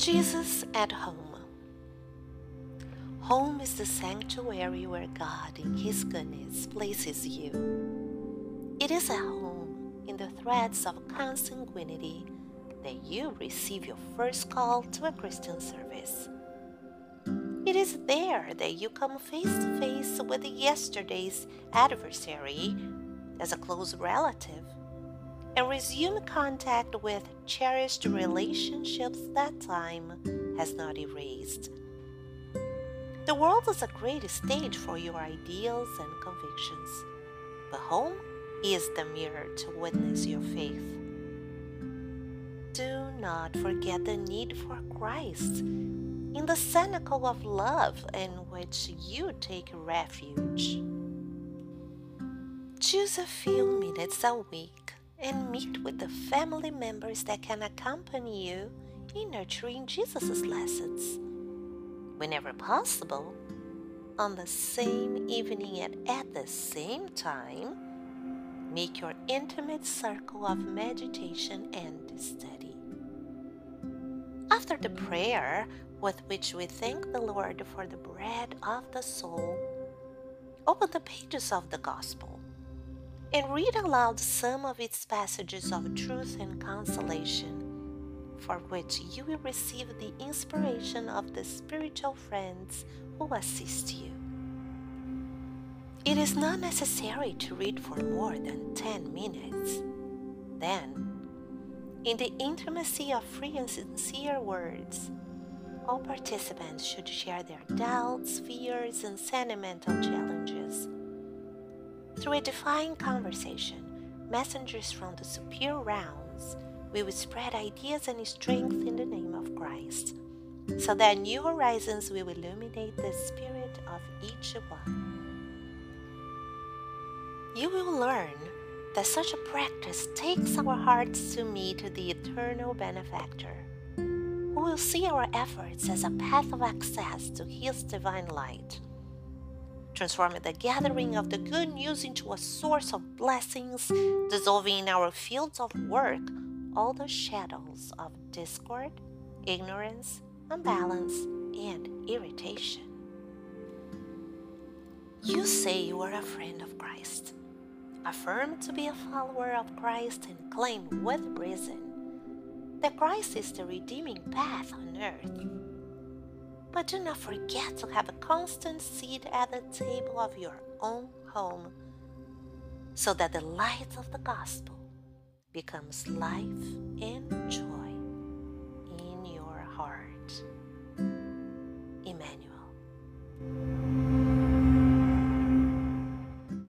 Jesus at home. Home is the sanctuary where God, in His goodness, places you. It is at home, in the threads of consanguinity, that you receive your first call to a Christian service. It is there that you come face to face with yesterday's adversary as a close relative and resume contact with cherished relationships that time has not erased. The world is a great stage for your ideals and convictions, but home is the mirror to witness your faith. Do not forget the need for Christ in the cenacle of love in which you take refuge. Choose a few minutes a week and meet with the family members that can accompany you in nurturing Jesus' lessons. Whenever possible, on the same evening and at the same time, make your intimate circle of meditation and study. After the prayer with which we thank the Lord for the bread of the soul, open the pages of the Gospel and read aloud some of its passages of truth and consolation, for which you will receive the inspiration of the spiritual friends who assist you. It is not necessary to read for more than 10 minutes. Then, in the intimacy of free and sincere words, all participants should share their doubts, fears, and sentimental challenges. Through a divine conversation, messengers from the superior realms will spread ideas and strength in the name of Christ, so that new horizons will illuminate the spirit of each one. You will learn that such a practice takes our hearts to meet the eternal benefactor, who will see our efforts as a path of access to his divine light transforming the gathering of the good news into a source of blessings, dissolving in our fields of work all the shadows of discord, ignorance, imbalance, and irritation. You say you are a friend of Christ. Affirm to be a follower of Christ and claim with reason that Christ is the redeeming path on earth but do not forget to have a constant seat at the table of your own home so that the light of the gospel becomes life and joy.